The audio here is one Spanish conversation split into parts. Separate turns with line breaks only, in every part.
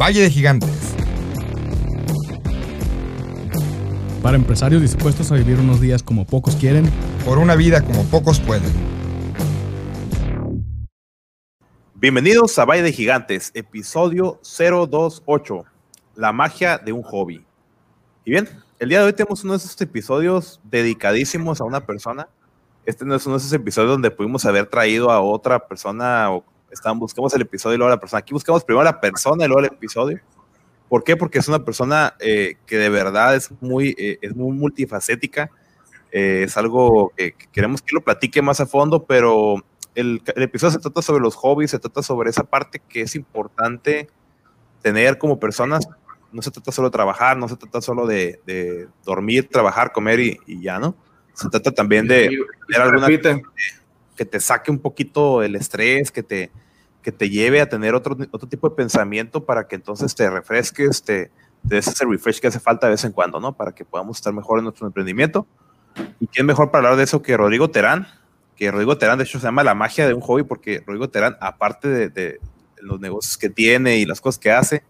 Valle de Gigantes.
Para empresarios dispuestos a vivir unos días como pocos quieren.
Por una vida como pocos pueden.
Bienvenidos a Valle de Gigantes, episodio 028, la magia de un hobby. Y bien, el día de hoy tenemos uno de esos episodios dedicadísimos a una persona. Este no es uno de esos episodios donde pudimos haber traído a otra persona o estaban, buscamos el episodio y luego la persona. Aquí buscamos primero la persona y luego el episodio. ¿Por qué? Porque es una persona eh, que de verdad es muy, eh, es muy multifacética. Eh, es algo que, que, queremos que lo platique más a fondo, pero el, el, episodio se trata sobre los hobbies, se trata sobre esa parte que es importante tener como personas. No se trata solo de trabajar, no se trata solo de, de dormir, trabajar, comer y, y, ya, ¿no? Se trata también de tener alguna que te, que te saque un poquito el estrés, que te, que te lleve a tener otro, otro tipo de pensamiento para que entonces te refresques, te, te des ese refresh que hace falta de vez en cuando, ¿no? Para que podamos estar mejor en nuestro emprendimiento. ¿Y quién mejor para hablar de eso que Rodrigo Terán? Que Rodrigo Terán, de hecho, se llama La magia de un hobby, porque Rodrigo Terán, aparte de, de los negocios que tiene y las cosas que hace,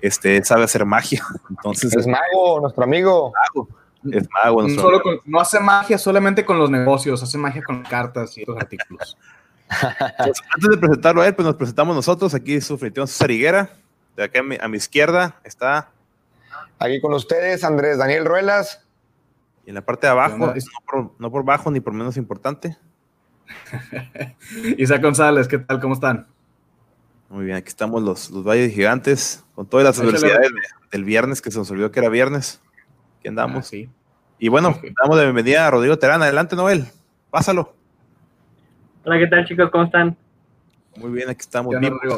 este, sabe hacer magia. Entonces,
es mago, nuestro amigo.
Mago. Es mago.
No, solo con, no hace magia solamente con los negocios, hace magia con cartas y otros artículos.
Pues, antes de presentarlo a él, pues nos presentamos nosotros. Aquí su César Higuera. De acá a mi, a mi, izquierda está.
Aquí con ustedes, Andrés Daniel Ruelas.
Y en la parte de abajo, no por, no por bajo ni por menos importante.
Isaac González, ¿qué tal? ¿Cómo están?
Muy bien, aquí estamos los, los Valles Gigantes, con todas las universidades del viernes, que se nos olvidó que era viernes. Aquí andamos.
Ah, sí.
Y bueno, okay. damos de bienvenida a Rodrigo Terán. Adelante, Noel. Pásalo.
Hola, ¿qué tal, chicos? ¿Cómo están?
Muy bien, aquí estamos.
Hola, Rodrigo.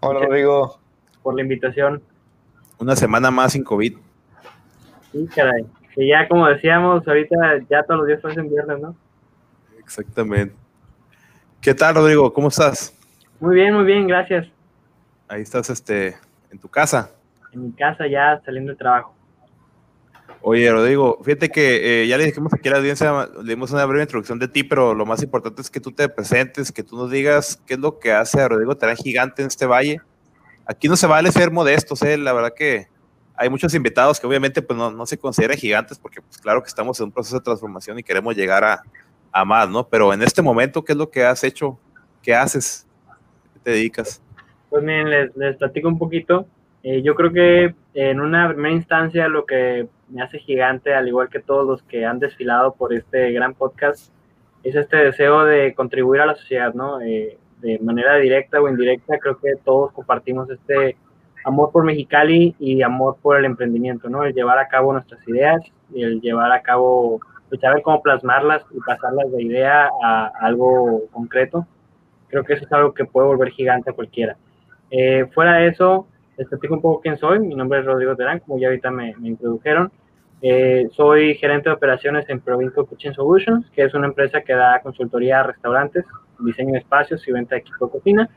Hola, Rodrigo.
Por la invitación.
Una semana más sin COVID.
Sí, caray. Que ya, como decíamos, ahorita ya todos los días parecen viernes, ¿no?
Exactamente. ¿Qué tal, Rodrigo? ¿Cómo estás?
Muy bien, muy bien, gracias.
Ahí estás, este, en tu casa.
En mi casa, ya saliendo del trabajo.
Oye, Rodrigo, fíjate que eh, ya le dijimos aquí a la audiencia, le dimos una breve introducción de ti, pero lo más importante es que tú te presentes, que tú nos digas qué es lo que hace a Rodrigo Terán Gigante en este valle. Aquí no se vale ser modestos, ¿eh? la verdad que hay muchos invitados que obviamente pues, no, no, se consideran gigantes, porque pues claro que estamos en un proceso de transformación y queremos llegar a, a más, ¿no? Pero en este momento, ¿qué es lo que has hecho? ¿Qué haces? ¿Qué te dedicas?
Pues miren, les, platico un poquito. Eh, yo creo que en una primera instancia lo que me hace gigante, al igual que todos los que han desfilado por este gran podcast, es este deseo de contribuir a la sociedad, ¿no? Eh, de manera directa o indirecta, creo que todos compartimos este amor por Mexicali y amor por el emprendimiento, ¿no? El llevar a cabo nuestras ideas y el llevar a cabo, pues saber cómo plasmarlas y pasarlas de idea a algo concreto. Creo que eso es algo que puede volver gigante a cualquiera. Eh, fuera de eso, les platico un poco quién soy. Mi nombre es Rodrigo Terán, como ya ahorita me, me introdujeron. Eh, soy gerente de operaciones en Provinco Kitchen Solutions, que es una empresa que da consultoría a restaurantes, diseño de espacios y venta de equipo de cocina.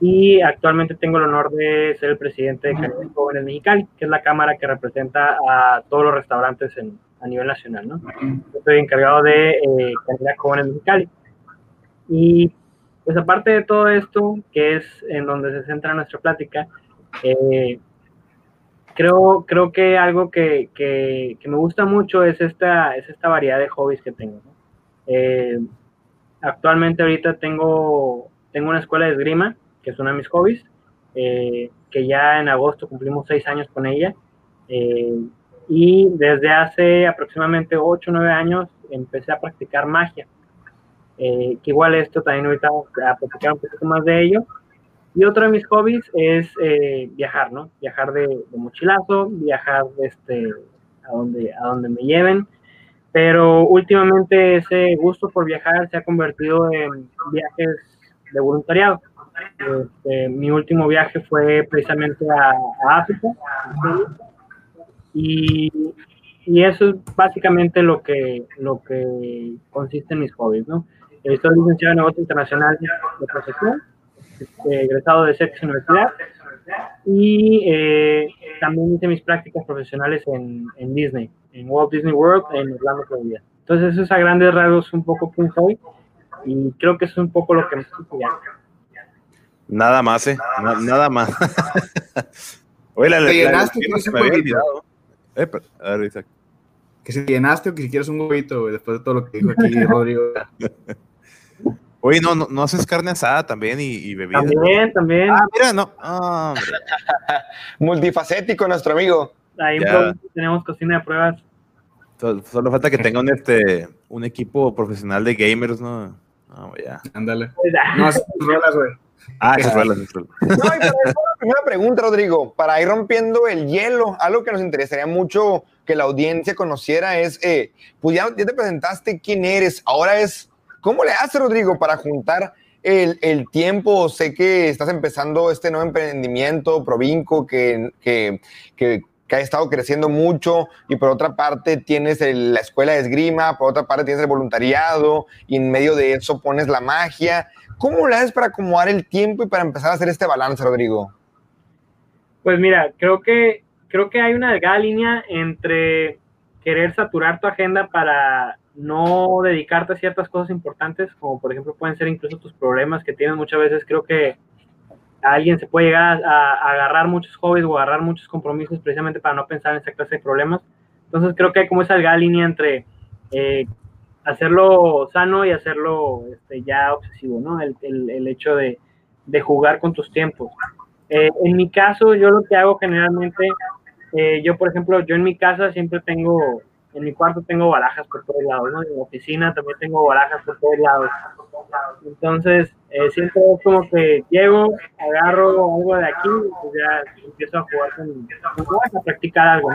Y actualmente tengo el honor de ser el presidente de Calidad Jóvenes Mexicali, que es la cámara que representa a todos los restaurantes en, a nivel nacional. ¿no? Yo estoy encargado de eh, Calidad Jóvenes Mexicali. Y pues aparte de todo esto, que es en donde se centra nuestra plática, eh, creo, creo que algo que, que, me gusta mucho es esta, es esta variedad de hobbies que tengo. Eh, actualmente ahorita tengo, tengo una escuela de esgrima, que es uno de mis hobbies, eh, que ya en agosto cumplimos seis años con ella. Y desde hace aproximadamente ocho o nueve años empecé a practicar magia. que igual esto también ahorita vamos a platicar un poquito más de ello. Y otro de mis hobbies es eh, viajar, ¿no? Viajar de, mochilazo, viajar este, a, donde, a donde me lleven. Pero últimamente ese gusto por viajar se ha convertido en viajes de voluntariado. Este, mi último viaje fue precisamente a, a África. Y, y, eso es básicamente lo que, lo que consiste en mis hobbies, ¿no? Estoy licenciado en negocio internacional de profesión este, egresado de Sex Universidad y eh, también hice mis prácticas profesionales en, en, Disney, en Walt Disney World, en Orlando, Florida. Entonces, eso es a grandes rasgos un poco quién soy y creo que eso es un poco lo que me estoy
Nada más, ¿eh? Nada, nada más. Oye, la,
¿Te
la-
llenaste?
la-
¿Tienes
se
un
me había
huevito?
olvidado. Eh, pero- a ver, Isaac.
Que si te llenaste o que si quieres un huevito, güey, después de todo lo que dijo aquí Rodrigo.
Oye, no, no, no haces carne asada también y, y bebida.
También, también.
Ah, mira, no. Ah, hombre.
Multifacético nuestro amigo.
Ahí tenemos cocina de pruebas.
Solo, solo falta que tenga un, este, un equipo profesional de gamers, ¿no? No, ya.
Ándale.
Ah,
No, así rolas, güey.
Ah, esas rolas, esas rolas.
No, y para eso, la primera pregunta, Rodrigo, para ir rompiendo el hielo, algo que nos interesaría mucho que la audiencia conociera es, eh, pues ya, ya te presentaste quién eres, ahora es, ¿cómo le haces, Rodrigo, para juntar el, el tiempo? Sé que estás empezando este nuevo emprendimiento, Provinco, que, que, que, ha estado creciendo mucho, y por otra parte tienes la escuela de esgrima, por otra parte tienes el voluntariado, y en medio de eso pones la magia. ¿Cómo le haces para acomodar el tiempo y para empezar a hacer este balance, Rodrigo?
Pues mira, creo que creo que hay una delgada línea entre querer saturar tu agenda para no dedicarte a ciertas cosas importantes, como por ejemplo pueden ser incluso tus problemas que tienes muchas veces. Creo que alguien se puede llegar a, agarrar muchos hobbies o agarrar muchos compromisos precisamente para no pensar en esa clase de problemas. Entonces creo que hay como esa línea entre eh, hacerlo sano y hacerlo este, ya obsesivo, ¿no? El, el- el hecho de, de jugar con tus tiempos. Eh, en mi caso, yo lo que hago generalmente, eh, yo por ejemplo, yo en mi casa siempre tengo, en mi cuarto tengo barajas por todos lados, ¿no? En la oficina también tengo barajas por todos lados. Entonces, eh, siempre es como que llego, agarro algo de aquí y pues ya empiezo a jugar con, a practicar algo.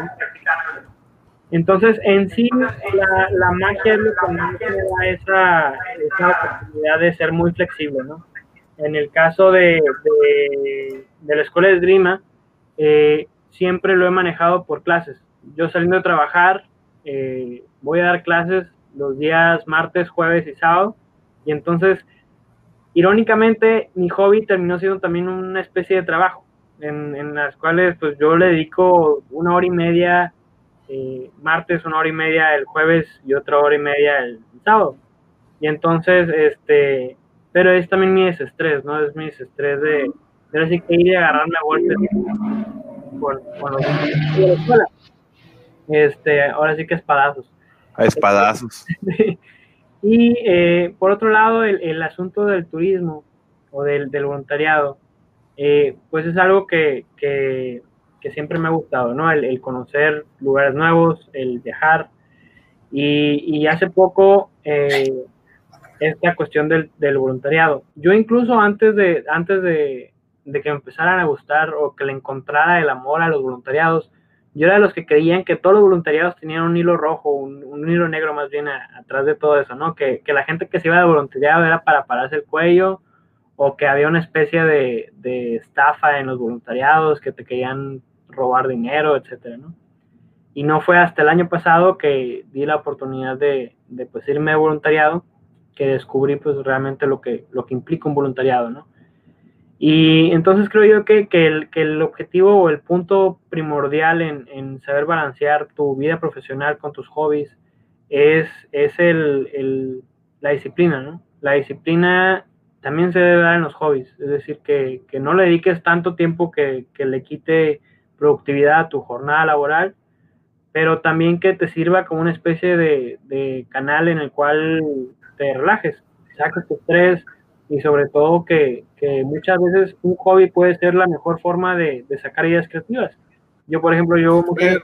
Entonces, en sí, la, la magia es lo que me da esa, esa oportunidad de ser muy flexible, ¿no? En el caso de, de, la escuela de esgrima, eh, siempre lo he manejado por clases. Yo saliendo de trabajar, eh, voy a dar clases los días martes, jueves y sábado. Y entonces, irónicamente, mi hobby terminó siendo también una especie de trabajo, en, en las cuales pues yo le dedico una hora y media eh, martes, una hora y media el jueves y otra hora y media el sábado. Y entonces, este, pero es también mi desestrés, ¿no? Es mi desestrés de, de ahora sí que ir a golpes con, con los de la escuela. Este, ahora sí que espadazos.
A espadazos.
y eh, por otro lado, el, el asunto del turismo o del, del voluntariado, eh, pues es algo que, que, que siempre me ha gustado, ¿no? El, el conocer lugares nuevos, el viajar. Y, y hace poco, eh, esta cuestión del, del, voluntariado. Yo incluso antes de, antes de, de, que me empezaran a gustar o que le encontrara el amor a los voluntariados, yo era de los que creían que todos los voluntariados tenían un hilo rojo, un, hilo negro más bien atrás de todo eso, ¿no? Que, que, la gente que se iba de voluntariado era para pararse el cuello o que había una especie de, de estafa en los voluntariados, que te querían robar dinero, etcétera, ¿no? Y no fue hasta el año pasado que di la oportunidad de, de pues irme de voluntariado que descubrí pues realmente lo que, lo que implica un voluntariado, ¿no? Y entonces creo yo que, que, el, que el objetivo o el punto primordial en, en, saber balancear tu vida profesional con tus hobbies es, es el, el, la disciplina, ¿no? La disciplina también se debe dar en los hobbies, es decir, que, que no le dediques tanto tiempo que, le quite productividad a tu jornada laboral, pero también que te sirva como una especie de, de canal en el cual te relajes, saques tu estrés y sobre todo que, que, muchas veces un hobby puede ser la mejor forma de, de sacar ideas creativas. Yo, por ejemplo, yo...
Eh,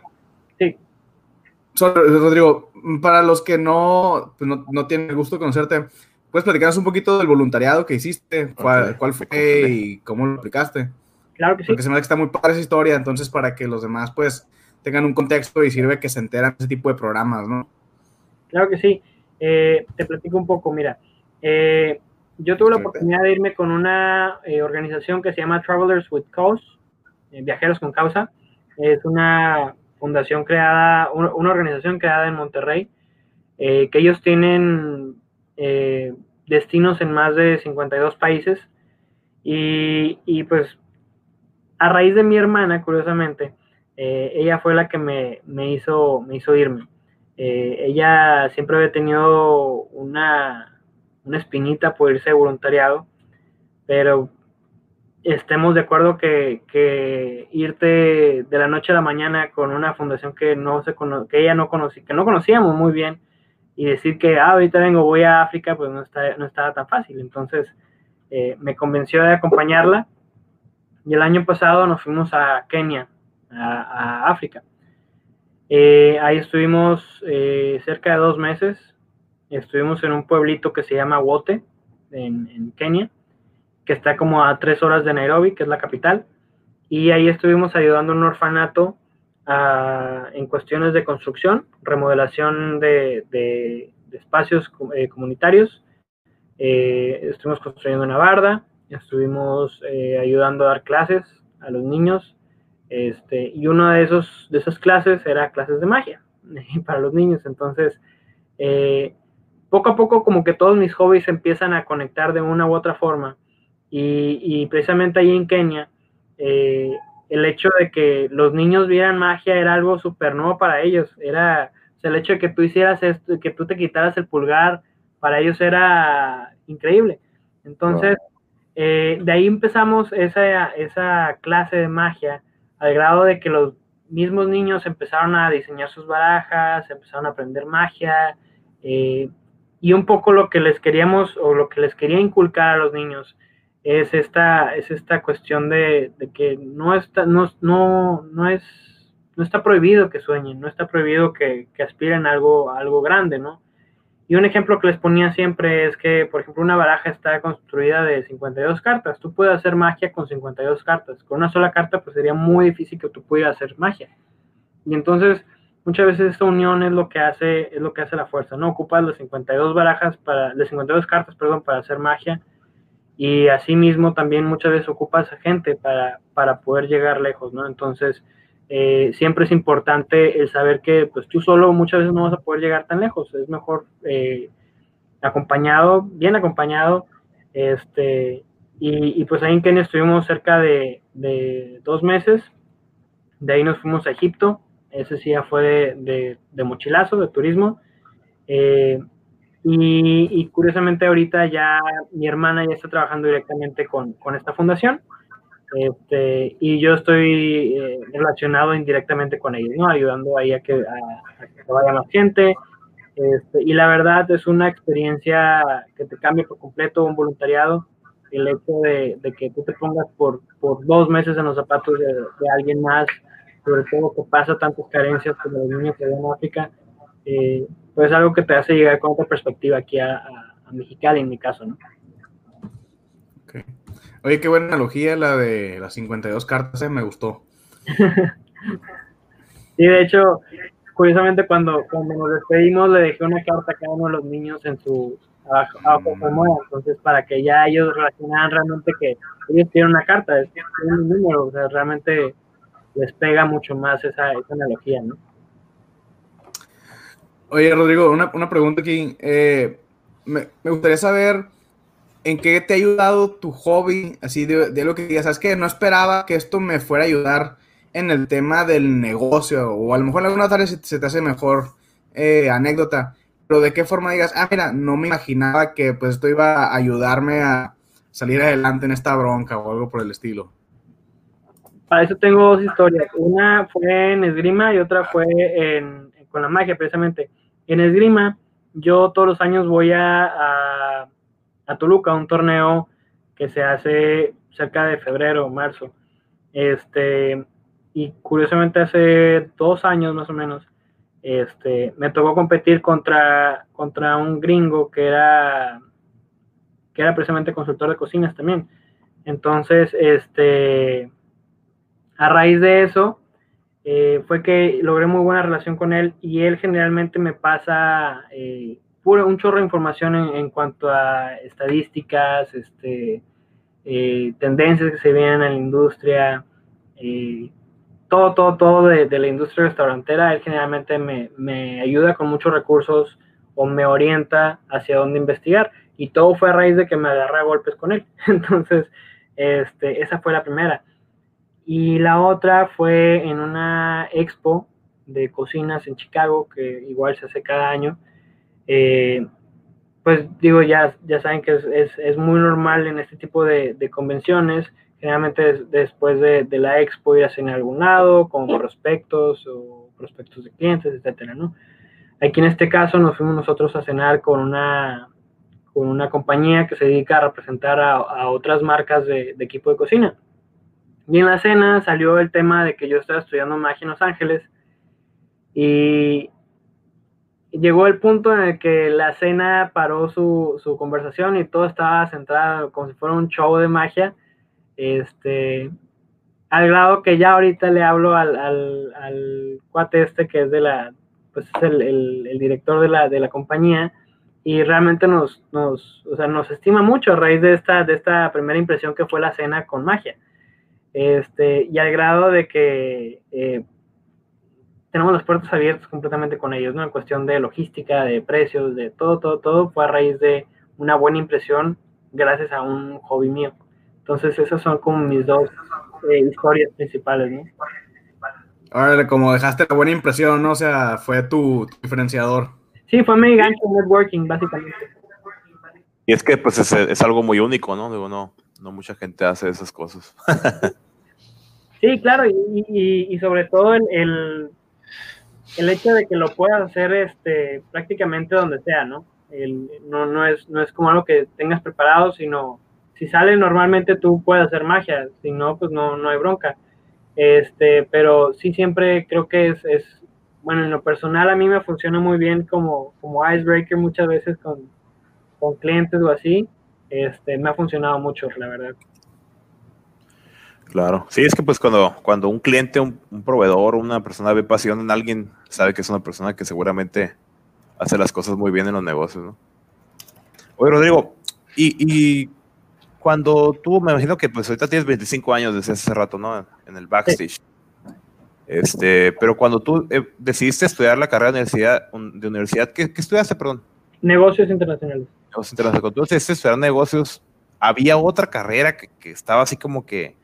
sí.
Rodrigo, para los que no, pues no, no, tienen el gusto de conocerte, ¿puedes platicarnos un poquito del voluntariado que hiciste? ¿Cuál, okay. cuál fue y cómo lo aplicaste?
Claro que sí.
Porque se me hace que está muy padre esa historia, entonces para que los demás pues tengan un contexto y sirve que se enteran de ese tipo de programas, ¿no?
Claro que sí. Eh, te platico un poco, mira. Eh, yo tuve la oportunidad de irme con una eh, organización que se llama Travelers with Cause, eh, Viajeros con Causa. Es una fundación creada, una, una organización creada en Monterrey, eh, que ellos tienen destinos en más de 52 países. Y, y, pues a raíz de mi hermana, curiosamente, ella fue la que me, me, hizo, me hizo irme. ella siempre había tenido una, una espinita por irse de voluntariado, pero estemos de acuerdo que, que, irte de la noche a la mañana con una fundación que no se que ella no conocí, que no conocíamos muy bien y decir que ah, ahorita vengo, voy a África, pues no, está, no estaba tan fácil. Entonces eh, me convenció de acompañarla y el año pasado nos fuimos a Kenia, a, a África. Eh, ahí estuvimos eh, cerca de dos meses. Estuvimos en un pueblito que se llama Wote, en, en Kenia que está como a tres horas de Nairobi, que es la capital, y ahí estuvimos ayudando a un orfanato en cuestiones de construcción, remodelación de, espacios eh, comunitarios. Eh, estuvimos construyendo una barda, estuvimos eh, ayudando a dar clases a los niños, este, y una de, de esas clases era clases de magia para los niños. Entonces, poco a poco como que todos mis hobbies empiezan a conectar de una u otra forma y, precisamente ahí en Kenia, eh, el hecho de que los niños vieran magia era algo súper nuevo para ellos. Era el hecho de que tú hicieras esto, que tú te quitaras el pulgar, para ellos era increíble. Entonces, eh, de ahí empezamos esa, esa clase de magia, al grado de que los mismos niños empezaron a diseñar sus barajas, empezaron a aprender magia, eh, y un poco lo que les queríamos o lo que les quería inculcar a los niños es esta, es esta cuestión de, que no está, no, no, no, es, no está prohibido que sueñen, no está prohibido que, aspiren a algo, algo grande, ¿no? Y un ejemplo que les ponía siempre es que, por ejemplo, una baraja está construida de 52 cartas. Tú puedes hacer magia con 52 cartas. Con una sola carta, pues sería muy difícil que tú pudieras hacer magia. Y entonces, muchas veces esta unión es lo que hace, es lo que hace la fuerza, ¿no? Ocupas las 52 barajas para, las 52 cartas, perdón, para hacer magia y asimismo también muchas veces ocupa esa gente para, para poder llegar lejos, ¿no? Entonces, eh, siempre es importante el saber que pues tú solo muchas veces no vas a poder llegar tan lejos, es mejor eh, acompañado, bien acompañado, este, y, pues ahí en Kenia estuvimos cerca de, de, dos meses, de ahí nos fuimos a Egipto, ese sí ya fue de, de, mochilazo, de turismo, eh, y, curiosamente ahorita ya mi hermana ya está trabajando directamente con, con esta fundación este, y yo estoy eh, relacionado indirectamente con ellos, ¿no? Ayudando ahí a que, a, que vaya más gente. Este, y la verdad es una experiencia que te cambia por completo un voluntariado. El hecho de, de que tú te pongas por, dos meses en los zapatos de, de, alguien más, sobre todo que pasa tantas carencias como los niños que en África, eh, pues algo que te hace llegar con otra perspectiva aquí a, a, Mexicali, en mi caso, ¿no?
Oye, qué buena analogía la de las 52 cartas, eh, me gustó.
sí, de hecho, curiosamente cuando, cuando nos despedimos le dejé una carta a cada uno de los niños en su abajo mm. entonces para que ya ellos relacionaran realmente que ellos tienen una carta, tienen un número, o sea, realmente les pega mucho más esa, esa analogía, ¿no?
Oye, Rodrigo, una, pregunta aquí. Eh, me, gustaría saber en qué te ha ayudado tu hobby, así de, lo que digas. ¿Sabes que No esperaba que esto me fuera a ayudar en el tema del negocio, o a lo mejor en alguna tarde se, se te hace mejor eh, anécdota, pero de qué forma digas, ah, mira, no me imaginaba que pues esto iba a ayudarme a salir adelante en esta bronca o algo por el estilo.
Para eso tengo dos historias. Una fue en esgrima y otra fue con la magia, precisamente. En esgrima, yo todos los años voy a, a, Toluca, un torneo que se hace cerca de febrero o marzo. Este, y curiosamente hace dos años más o menos, este, me tocó competir contra, contra un gringo que era, que era precisamente consultor de cocinas también. Entonces, este, a raíz de eso, eh, fue que logré muy buena relación con él y él generalmente me pasa eh, un chorro de información en, cuanto a estadísticas, este, eh, tendencias que se vienen en la industria, todo, todo, todo de, la industria restaurantera. Él generalmente me, me ayuda con muchos recursos o me orienta hacia dónde investigar y todo fue a raíz de que me agarré a golpes con él. Entonces, este, esa fue la primera. Y la otra fue en una expo de cocinas en Chicago, que igual se hace cada año. Eh, pues digo, ya, ya saben que es, es, es, muy normal en este tipo de, de, convenciones Generalmente des- después de, de la expo ir a cenar algún lado con prospectos o prospectos de clientes, etcétera, ¿no? Aquí en este caso nos fuimos nosotros a cenar con una, con una compañía que se dedica a representar a, a otras marcas de, de equipo de cocina. Y en la cena salió el tema de que yo estaba estudiando magia en Los Ángeles y llegó el punto en el que la cena paró su, su conversación y todo estaba centrado como si fuera un show de magia. Este, al grado que ya ahorita le hablo al, al, cuate este que es de la, pues es el, el, el director de la, de la compañía y realmente nos, nos, o sea, nos estima mucho a raíz de esta, de esta primera impresión que fue la cena con magia. Este, y al grado de que eh, tenemos las puertas abiertas completamente con ellos, ¿no? En cuestión de logística, de precios, de todo, todo, todo, fue a raíz de una buena impresión gracias a un hobby mío. Entonces, esas son como mis dos eh, historias principales, ¿no?
Órale, como dejaste la buena impresión, ¿no? O sea, fue tu, tu diferenciador.
Sí, fue mi gancho networking, básicamente.
Y es que pues es, es algo muy único, ¿no? Digo, no, no mucha gente hace esas cosas.
Sí, claro, y, sobre todo el, el, el, hecho de que lo puedas hacer este, prácticamente donde sea, ¿no? El, no, no, es, no es como algo que tengas preparado, sino si sale normalmente tú puedes hacer magia, si no, pues no, no hay bronca. Este, pero sí siempre creo que es, es, bueno, en lo personal a mí me funciona muy bien como, como icebreaker muchas veces con, con clientes o así. Este, me ha funcionado mucho, la verdad.
Claro, sí, es que pues cuando, cuando un cliente, un, un, proveedor, una persona ve pasión en alguien, sabe que es una persona que seguramente hace las cosas muy bien en los negocios, ¿no? Oye, Rodrigo, y, y cuando tú, me imagino que pues ahorita tienes 25 años desde hace rato, ¿no? En el backstage. Sí. Este, pero cuando tú eh, decidiste estudiar la carrera de universidad, de universidad ¿qué, ¿qué, estudiaste, perdón?
Negocios internacionales.
Cuando tú decidiste estudiar negocios, ¿había otra carrera que, estaba así como que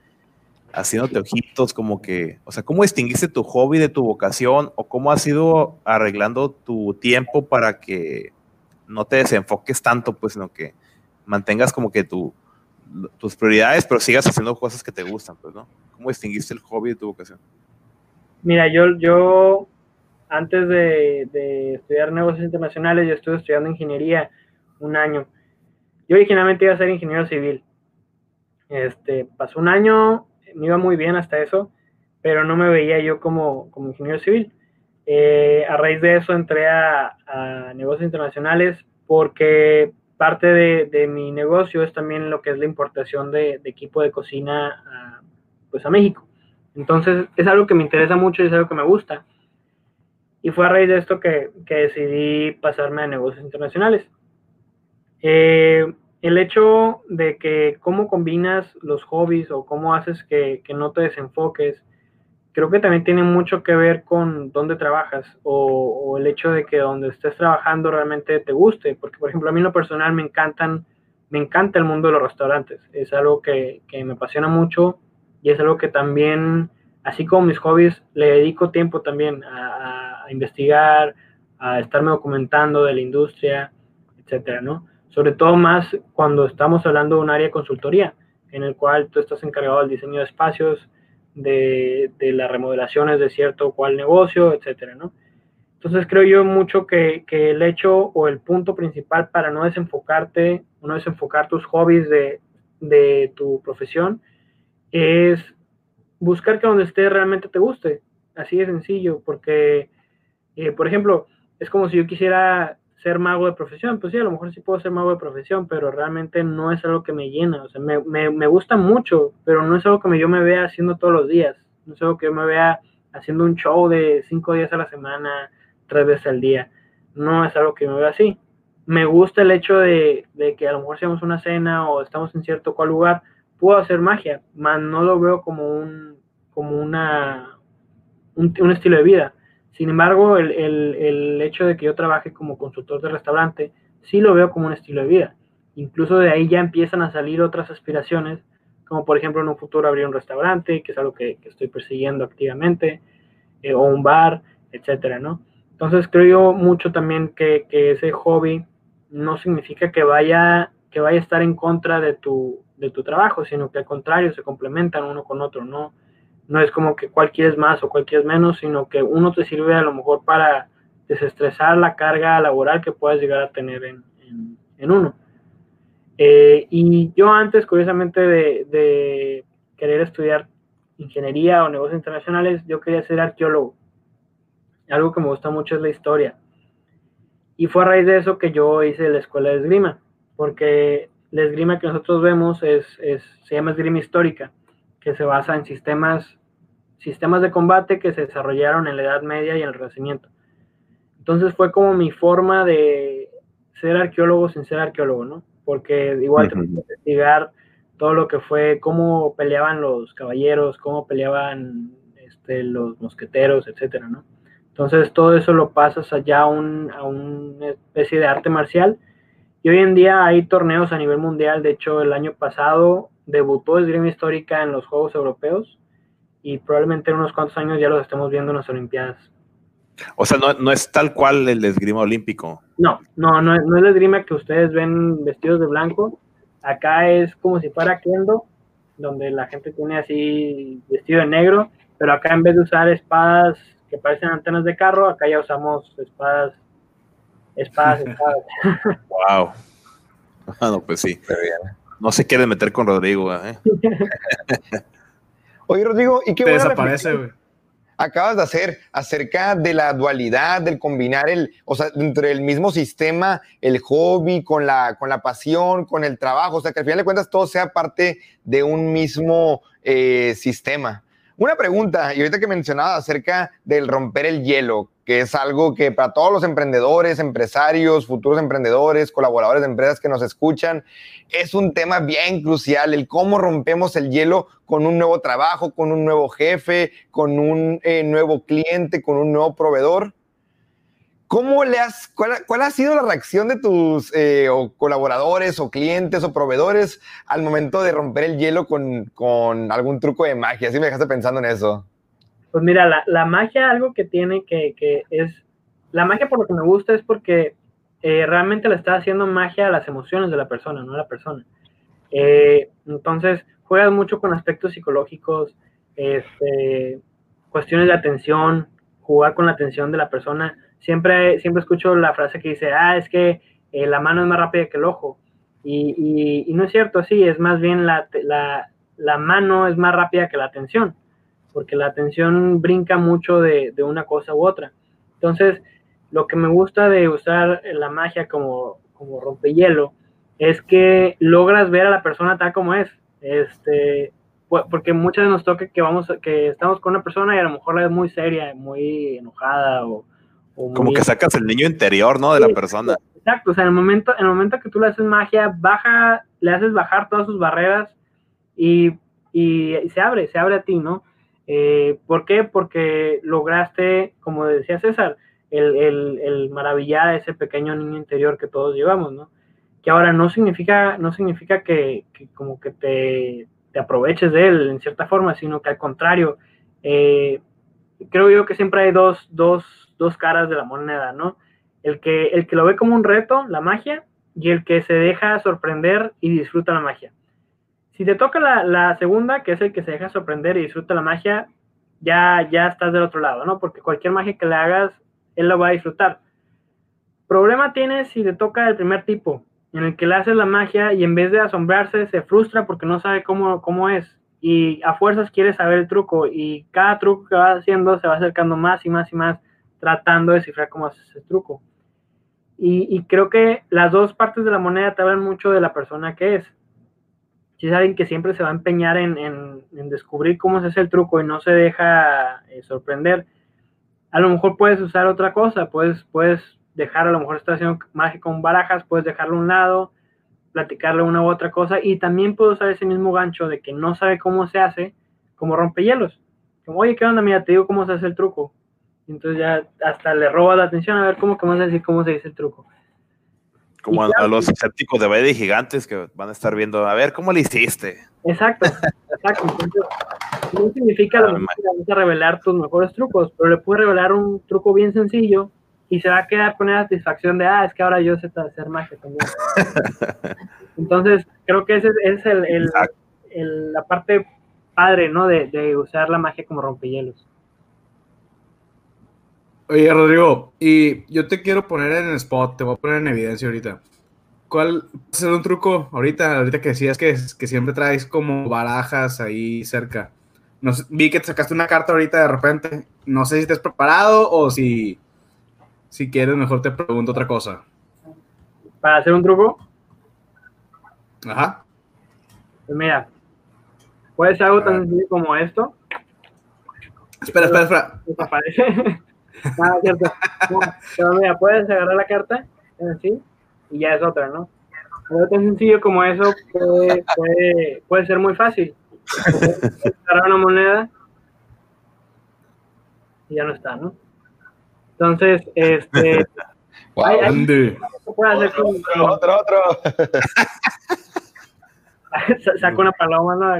haciéndote ojitos, como que, o sea, ¿cómo distinguiste tu hobby de tu vocación o cómo has ido arreglando tu tiempo para que no te desenfoques tanto, pues, sino que mantengas como que tu, tus prioridades, pero sigas haciendo cosas que te gustan, pues, ¿no? ¿Cómo distinguiste el hobby de tu vocación?
Mira, yo, yo antes de, de estudiar negocios internacionales, yo estuve estudiando ingeniería un año. Yo originalmente iba a ser ingeniero civil. Este, pasó un año, me iba muy bien hasta eso, pero no me veía yo como, como ingeniero civil. Eh, a raíz de eso entré a, a negocios internacionales porque parte de, de, mi negocio es también lo que es la importación de, equipo de cocina a, pues a México. Entonces es algo que me interesa mucho y es algo que me gusta. Y fue a raíz de esto que, que decidí pasarme a negocios internacionales. Eh, el hecho de que cómo combinas los hobbies o cómo haces que, no te desenfoques, creo que también tiene mucho que ver con dónde trabajas o, el hecho de que donde estés trabajando realmente te guste, porque por ejemplo a mí en lo personal me encantan, me encanta el mundo de los restaurantes, es algo que, que me apasiona mucho y es algo que también, así como mis hobbies, le dedico tiempo también a, a investigar, a estarme documentando de la industria, etcétera, ¿no? Sobre todo más cuando estamos hablando de un área de consultoría, en el cual tú estás encargado del diseño de espacios, de, de las remodelaciones de cierto cual negocio, etcétera, ¿no? Entonces creo yo mucho que, que, el hecho o el punto principal para no desenfocarte, no desenfocar tus hobbies de, de tu profesión, es buscar que donde estés realmente te guste. Así de sencillo, porque, eh, por ejemplo, es como si yo quisiera ser mago de profesión, pues sí, a lo mejor sí puedo ser mago de profesión, pero realmente no es algo que me llena, o sea, me, me, me, gusta mucho, pero no es algo que yo me vea haciendo todos los días, no es algo que yo me vea haciendo un show de cinco días a la semana, tres veces al día, no es algo que me vea así. Me gusta el hecho de, de que a lo mejor si hacemos una cena o estamos en cierto cual lugar, puedo hacer magia, más no lo veo como un, como una, un, un estilo de vida. Sin embargo, el, el, el, hecho de que yo trabaje como consultor de restaurante, sí lo veo como un estilo de vida. Incluso de ahí ya empiezan a salir otras aspiraciones, como por ejemplo en un futuro abrir un restaurante, que es algo que, que estoy persiguiendo activamente, eh, o un bar, etcétera, ¿no? Entonces creo yo mucho también que, que, ese hobby no significa que vaya, que vaya a estar en contra de tu, de tu trabajo, sino que al contrario, se complementan uno con otro, ¿no? No es como que cuál quieres más o cuál quieres menos, sino que uno te sirve a lo mejor para desestresar la carga laboral que puedas llegar a tener en, en, uno. Eh, y yo antes, curiosamente, de, de, querer estudiar ingeniería o negocios internacionales, yo quería ser arqueólogo. Algo que me gusta mucho es la historia. Y fue a raíz de eso que yo hice la escuela de esgrima, porque la esgrima que nosotros vemos es, es, se llama esgrima histórica, que se basa en sistemas, sistemas de combate que se desarrollaron en la Edad Media y en el Renacimiento. Entonces fue como mi forma de ser arqueólogo sin ser arqueólogo, ¿no? Porque igual uh investigar todo lo que fue cómo peleaban los caballeros, cómo peleaban este, los mosqueteros, etcétera, ¿no? Entonces todo eso lo pasas allá a, un, a una especie de arte marcial. Y hoy en día hay torneos a nivel mundial. De hecho, el año pasado debutó esgrima histórica en los Juegos Europeos y probablemente en unos cuantos años ya los estemos viendo en las Olimpiadas.
O sea, no, no es tal cual el esgrima olímpico.
No, no, no, no es la esgrima que ustedes ven vestidos de blanco. Acá es como si fuera kendo, donde la gente tiene así vestido de negro, pero acá en vez de usar espadas que parecen antenas de carro, acá ya usamos espadas, espadas, espadas.
wow. Bueno, pues sí. No se quiere meter con Rodrigo, ¿eh?
Oye, Rodrigo, ¿y qué
Te desaparece, güey
acabas de hacer acerca de la dualidad, del combinar el, o sea, entre el mismo sistema, el hobby con la, con la pasión, con el trabajo, o sea, que al final de cuentas todo sea parte de un mismo eh, sistema. Una pregunta, y ahorita que mencionaba acerca del romper el hielo, que es algo que para todos los emprendedores, empresarios, futuros emprendedores, colaboradores de empresas que nos escuchan, es un tema bien crucial, el cómo rompemos el hielo con un nuevo trabajo, con un nuevo jefe, con un eh, nuevo cliente, con un nuevo proveedor. ¿Cómo le has, cuál, ha sido la reacción de tus eh, colaboradores o clientes o proveedores al momento de romper el hielo con, con algún truco de magia? ¿Sí me dejaste pensando en eso?
Pues mira, la, la magia, algo que tiene que, que, es, la magia por lo que me gusta es porque eh, realmente le está haciendo magia a las emociones de la persona, no a la persona. Eh, entonces, juegas mucho con aspectos psicológicos, este, cuestiones de atención, jugar con la atención de la persona siempre, siempre escucho la frase que dice, ah, es que eh, la mano es más rápida que el ojo. Y, no es cierto así, es más bien la, la, mano es más rápida que la atención, porque la atención brinca mucho de, una cosa u otra. Entonces, lo que me gusta de usar la magia como, como rompehielo es que logras ver a la persona tal como es. Este, porque muchas veces nos toca que vamos, que estamos con una persona y a lo mejor la es muy seria, muy enojada o,
como que sacas el niño interior, ¿no? De la persona.
Exacto, o sea, en el momento, en el momento que tú le haces magia, baja, le haces bajar todas sus barreras y, y, se abre, se abre a ti, ¿no? Eh, ¿Por qué? Porque lograste, como decía César, el, el, el, maravillar a ese pequeño niño interior que todos llevamos, ¿no? Que ahora no significa, no significa que, que como que te, te, aproveches de él en cierta forma, sino que al contrario, eh, creo yo que siempre hay dos, dos dos caras de la moneda, ¿no? El que, el que lo ve como un reto, la magia, y el que se deja sorprender y disfruta la magia. Si te toca la, segunda, que es el que se deja sorprender y disfruta la magia, ya, ya estás del otro lado, ¿no? Porque cualquier magia que le hagas, él lo va a disfrutar. Problema tienes si te toca el primer tipo, en el que le haces la magia y en vez de asombrarse, se frustra porque no sabe cómo, cómo es. Y a fuerzas quiere saber el truco y cada truco que va haciendo se va acercando más y más y más tratando de descifrar cómo hace ese truco. Y, creo que las dos partes de la moneda te hablan mucho de la persona que es. Si es alguien que siempre se va a empeñar en, descubrir cómo se hace el truco y no se deja eh, sorprender, a lo mejor puedes usar otra cosa, puedes, puedes dejar, a lo mejor esta haciendo magia con barajas, puedes dejarlo a un lado, platicarle una u otra cosa, y también puedo usar ese mismo gancho de que no sabe cómo se hace, como rompehielos. Como, oye, ¿qué onda? Mira, te digo cómo se hace el truco entonces ya hasta le roba la atención a ver cómo que a decir cómo se dice el truco.
Como a, los escépticos de Baile Gigantes que van a estar viendo, a ver, ¿cómo le hiciste?
Exacto, exacto. Entonces, no significa lo que vas a revelar tus mejores trucos, pero le puedes revelar un truco bien sencillo y se va a quedar con esa satisfacción de, ah, es que ahora yo sé hacer magia también. Entonces, creo que ese es el, el, el, la parte padre, ¿no? De, de usar la magia como rompehielos.
Oye, Rodrigo, y yo te quiero poner en el spot, te voy a poner en evidencia ahorita. ¿Cuál ser un truco ahorita? Ahorita que decías que, que siempre traes como barajas ahí cerca. No sé, vi que te sacaste una carta ahorita de repente. No sé si has preparado o si, si quieres, mejor te pregunto otra cosa.
¿Para hacer un truco?
Ajá.
Pues mira, puede ser algo tan sencillo como esto.
Espera, espera, espera.
Desaparece. Ah, cierto. No, pero mira, puedes agarrar la carta, así, y ya es otra, ¿no? Algo tan sencillo como eso puede, puede, puede ser muy fácil. Agarrar una moneda y ya no está, ¿no? Entonces, este.
Wow.
hay- hay-
Ande.
se puede hacer con- con-
Otro, otro.
sa- saca una paloma, ¿no?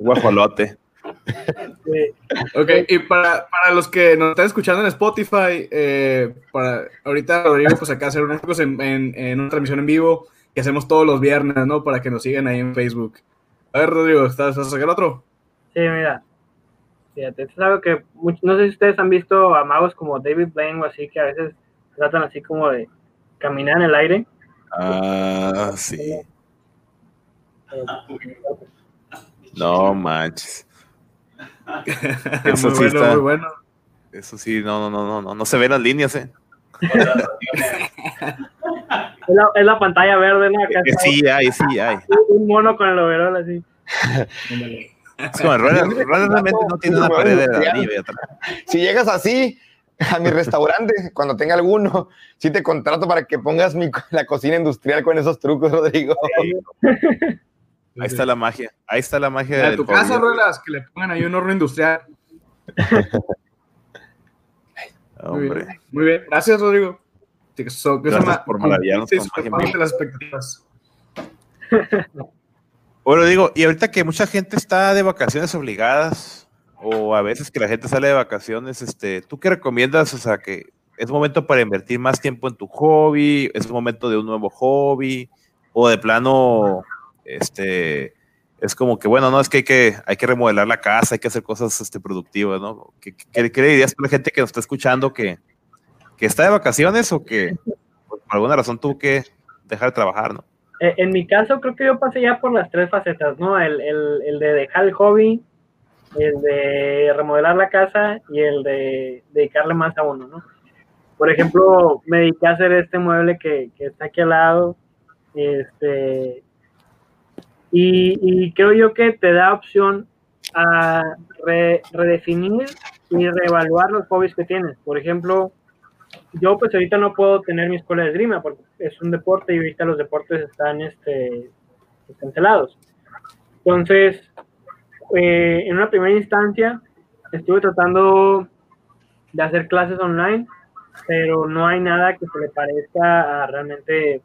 Guajolote.
Ok, y para, para los que nos están escuchando en Spotify, eh, para ahorita Rodrigo, pues acá hacer cosas en, en, en una transmisión en vivo que hacemos todos los viernes, ¿no? Para que nos sigan ahí en Facebook. A ver, Rodrigo, ¿estás vas a sacar otro?
Sí, mira. Fíjate, esto es algo que no sé si ustedes han visto a magos como David Blaine o así, que a veces tratan así como de caminar en el aire.
Ah, sí. No manches.
Muy
Eso sí
bueno,
está-
muy bueno.
Eso sí, no, no, no, no, no, no se ven las líneas, eh.
Es la, es la pantalla verde, ¿no? Acá está
sí hay, sí hay.
un mono con el overol así.
Es como, realmente no tiene una pared de anillo atrás.
Si llegas así a mi restaurante, cuando tenga alguno, sí te contrato para que pongas mi, la cocina industrial con esos trucos, Rodrigo.
Ahí está la magia. Ahí está la magia
A
del
tu casa. Ruelas, que le pongan ahí un horno industrial. Muy
Hombre.
bien, muy bien. Gracias, Rodrigo. So-
Gracias por maravillarnos
sí,
con
las expectativas.
Bueno, digo, y ahorita que mucha gente está de vacaciones obligadas, o a veces que la gente sale de vacaciones, este, ¿tú qué recomiendas? O sea, que es momento para invertir más tiempo en tu hobby, es momento de un nuevo hobby, o de plano, este, es como que, bueno, no, es que hay que, hay que remodelar la casa, hay que hacer cosas este, productivas, ¿no? ¿Qué, qué, qué le dirías a la gente que nos está escuchando que, que está de vacaciones o que por alguna razón tuvo que dejar de trabajar, ¿no?
Eh, En mi caso, creo que yo pasé ya por las tres facetas, ¿no? El, el, el de dejar el hobby, el de remodelar la casa y el de dedicarle más a uno, ¿no? Por ejemplo, me dediqué a hacer este mueble que, que está aquí al lado, este, y, y creo yo que te da opción a re- redefinir y reevaluar los hobbies que tienes. Por ejemplo, yo pues ahorita no puedo tener mi escuela de esgrima porque es un deporte y ahorita los deportes están este, cancelados. Entonces, eh, en una primera instancia estuve tratando de hacer clases online, pero no hay nada que se parezca a realmente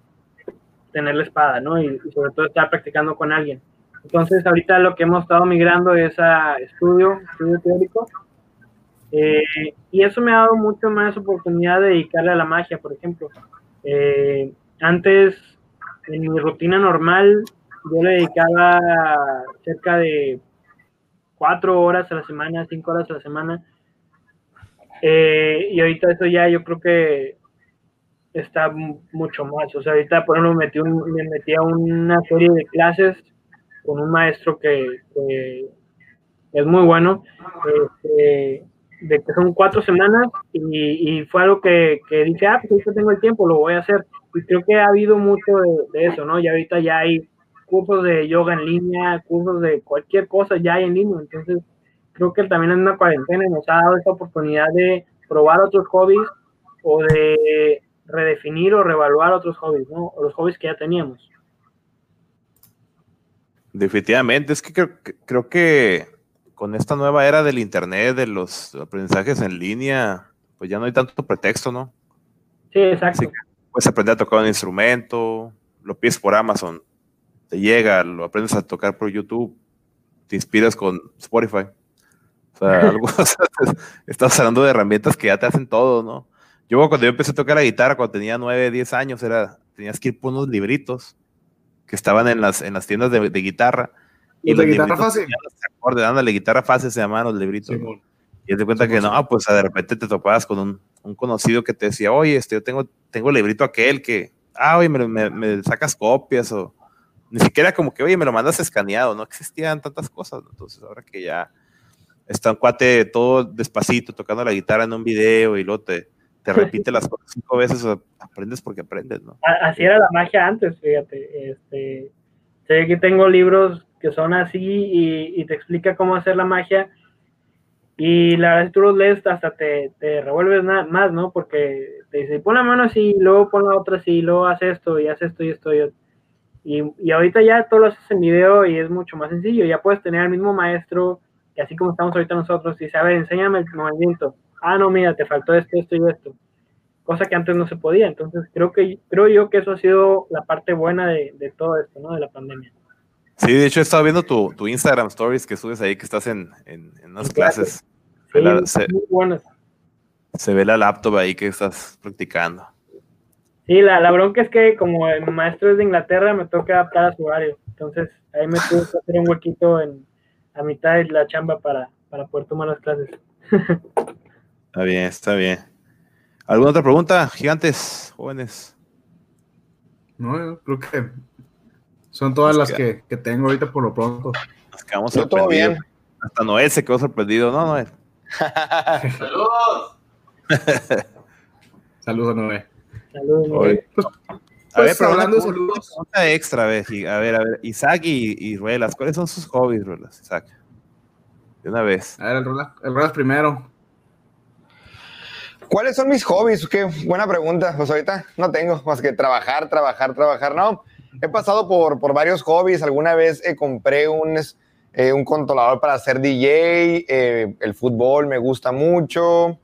tener la espada, ¿no? Y, sobre todo estar practicando con alguien. Entonces, ahorita lo que hemos estado migrando es a estudio, estudio teórico, eh, y eso me ha dado mucho más oportunidad de dedicarle a la magia, por ejemplo. Eh, antes, en mi rutina normal, yo le dedicaba cerca de cuatro horas a la semana, cinco horas a la semana. Eh, y ahorita eso ya yo creo que está mu- mucho más. O sea, ahorita, por ejemplo, me metí, un- me metí a una serie de clases con un maestro que, que es muy bueno. Este, de que son cuatro semanas y, y fue algo que, que dije, ah, pues ahorita tengo el tiempo, lo voy a hacer. Y creo que ha habido mucho de, de eso, ¿no? Y ahorita ya hay cursos de yoga en línea, cursos de cualquier cosa ya hay en línea. Entonces, creo que también en una cuarentena nos ha dado esta oportunidad de probar otros hobbies o de redefinir o reevaluar otros hobbies, ¿no? O los hobbies que ya teníamos.
Definitivamente, es que creo, que creo que con esta nueva era del internet, de los aprendizajes en línea, pues ya no hay tanto pretexto, ¿no?
Sí, exacto.
Sí. Puedes aprender a tocar un instrumento, lo pides por Amazon, te llega, lo aprendes a tocar por YouTube, te inspiras con Spotify. O sea, algo, o sea, estás hablando de herramientas que ya te hacen todo, ¿no? Yo cuando yo empecé a tocar la guitarra, cuando tenía 9, 10 años, era, tenías que ir por unos libritos que estaban en las, en las tiendas de, de guitarra.
¿Y la guitarra fácil?
acordes, ándale, guitarra fácil se llamaban los libritos. Y te cuenta que no, pues de repente te topabas con un, un conocido que te decía, oye, este, yo tengo, tengo el librito aquel que, ah, oye, me, me, me sacas copias o ni siquiera como que, oye, me lo mandas escaneado, no existían tantas cosas. Entonces, ahora que ya está un cuate todo despacito tocando la guitarra en un video y luego te, te repite las cosas cinco veces, o aprendes porque aprendes, ¿no?
Así era la magia antes, fíjate. Este, sé que tengo libros que son así y, y te explica cómo hacer la magia. Y la verdad, si tú los lees, hasta te, te revuelves más, ¿no? Porque te dice, pon la mano así, luego pon la otra así, luego haz esto, y haz esto y esto. Y, y, y ahorita ya todo lo haces en video y es mucho más sencillo. Ya puedes tener al mismo maestro, que así como estamos ahorita nosotros, y dice, a ver, enséñame el movimiento. Ah, no, mira, te faltó esto, esto y esto cosa que antes no se podía. Entonces, creo que creo yo que eso ha sido la parte buena de, de todo esto, ¿no? De la pandemia.
Sí, de hecho he estado viendo tu, tu Instagram Stories que subes ahí, que estás en, en, en unas
En clases.
clases.
Sí,
La- se,
muy buenas.
se ve la laptop ahí que estás practicando.
Sí, la, la bronca es que como el maestro es de Inglaterra, me toca adaptar a su horario. Entonces, ahí me tuve que hacer un huequito en, a mitad de la chamba para, para poder tomar las clases.
Está bien, está bien. ¿Alguna otra pregunta, gigantes, jóvenes?
No, yo creo que son todas
Nos
las que, que tengo ahorita por lo pronto.
Nos quedamos
Yo todo
sorprendidos.
bien.
Hasta Noel se quedó sorprendido, ¿no, Noel?
Saludos a Noé.
Saludos. Miguel.
Pues,
A
pues,
ver, pero
hablando de
una
saludos,
pregunta extra, a ver, y- a ver, a ver. Isaac y, y Ruelas, ¿cuáles son sus hobbies, Ruelas? Isaac. De una vez.
a ver, el Rolas, el Rolas primero.
¿Cuáles son mis hobbies? Qué buena pregunta. Pues ahorita no tengo más que trabajar, trabajar, trabajar. No, he pasado por, por varios hobbies. Alguna vez eh, compré un, eh, un controlador para hacer DJ. eh, el fútbol me gusta mucho.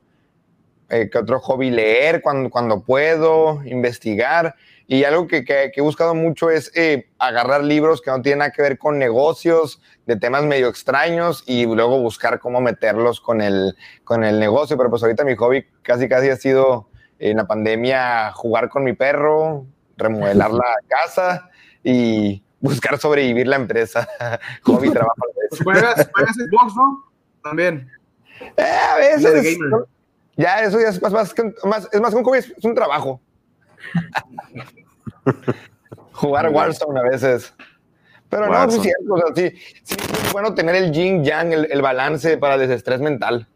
¿Qué otro hobby? Leer cuando, cuando puedo, investigar. Y algo que, que- que he buscado mucho es eh, agarrar libros que no tienen nada que ver con negocios, de temas medio extraños, y luego buscar cómo meterlos con el, con el negocio, pero pues ahorita mi hobby casi casi ha sido en la pandemia jugar con mi perro, remodelar la casa y buscar sobrevivir la empresa. hobby, trabajo.
Pues juegas, juegas Xbox, ¿no? También.
Eh, a veces. Ya, eso ya es más, más, más- es más que un hobby, es un trabajo. Jugar Warzone a veces. Pero no, es cierto. O sea, sí, sí, es bueno tener el yin yang, el, el balance para el desestrés mental.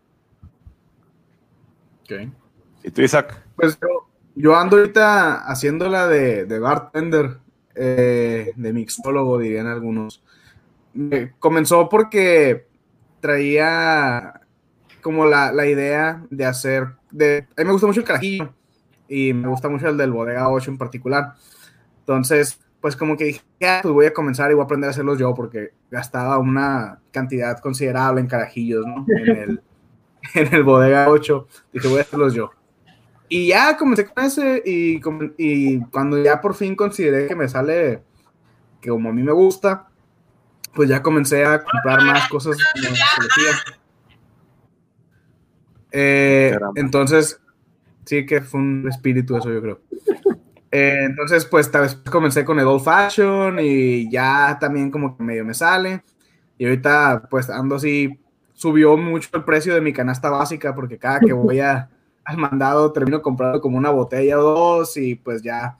Ok.
¿Y tú, Isaac?
Pues yo, yo ando ahorita haciéndola de, de bartender, eh, de mixólogo, dirían algunos. Me- comenzó porque traía como la, la idea de hacer, de, a mí me gusta mucho el carajillo y me gusta mucho el del Bodega 8 en particular. Entonces, pues como que dije, "Ah, pues voy a comenzar y voy a aprender a hacerlos yo porque gastaba una cantidad considerable en carajillos, ¿no? En el, en el Bodega 8. Dije, voy a hacerlos yo. Y ya comencé con ese y, y cuando ya por fin consideré que me sale que como a mí me gusta, pues ya comencé a comprar más cosas. Eh, entonces, sí que fue un espíritu eso yo creo. Eh, entonces, pues tal vez comencé con el old fashion y ya también como que medio me sale. Y ahorita pues ando así, subió mucho el precio de mi canasta básica porque cada que voy a, al mandado termino comprando como una botella o dos y pues ya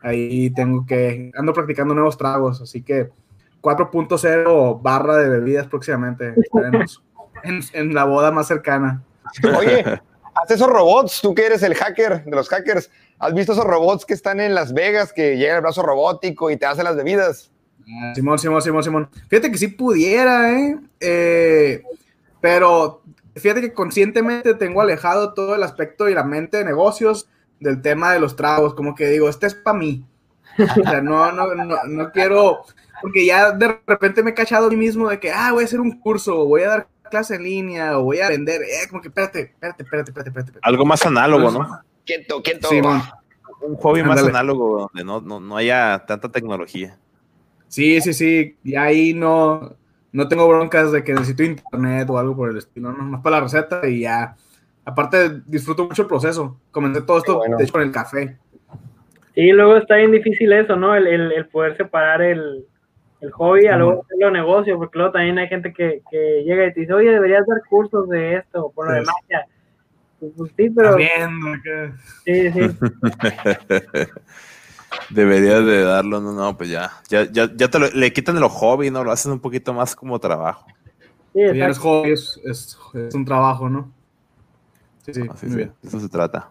ahí tengo que, ando practicando nuevos tragos, así que 4.0 barra de bebidas próximamente. En, en la boda más cercana.
Oye, haz esos robots, tú que eres el hacker de los hackers. ¿Has visto esos robots que están en Las Vegas que llega el brazo robótico y te hace las bebidas?
Simón, Simón, Simón, Simón. Fíjate que sí pudiera, ¿eh? Eh, pero fíjate que conscientemente tengo alejado todo el aspecto y la mente de negocios del tema de los tragos. Como que digo, este es para mí. O sea, no, no, no, no quiero, porque ya de repente me he cachado a mí mismo de que, ah, voy a hacer un curso, voy a dar clase en línea, o voy a vender. Eh, como que espérate, espérate, espérate, espérate, espérate. espérate.
Algo más análogo, ¿no?
Quieto, quieto.
Simón.
Un hobby más
Ándale.
análogo donde no, no, no haya tanta tecnología.
Sí, sí, sí. Y ahí no, no tengo broncas de que necesito internet o algo por el estilo, no, más para la receta y ya. Aparte, disfruto mucho el proceso. Comencé todo esto,
bueno.
de hecho, con el café.
Y luego está bien difícil eso, ¿no? El, el, el poder separar el, el hobby a luego hacerlo negocio, porque luego también hay gente que, que llega y te dice, oye, deberías dar cursos de esto, por lo de
Sí.
magia. Pues, pues sí, pero
También,
sí, sí.
Deberías de darlo, no, no, pues ya. Ya, ya, ya te lo- le quitan los hobby, ¿no? Lo hacen un poquito más como trabajo.
sí,
ya no es hobby, es, es- es un trabajo, ¿no? Sí, sí,
Así
muy
sí,
bien.
de eso se trata.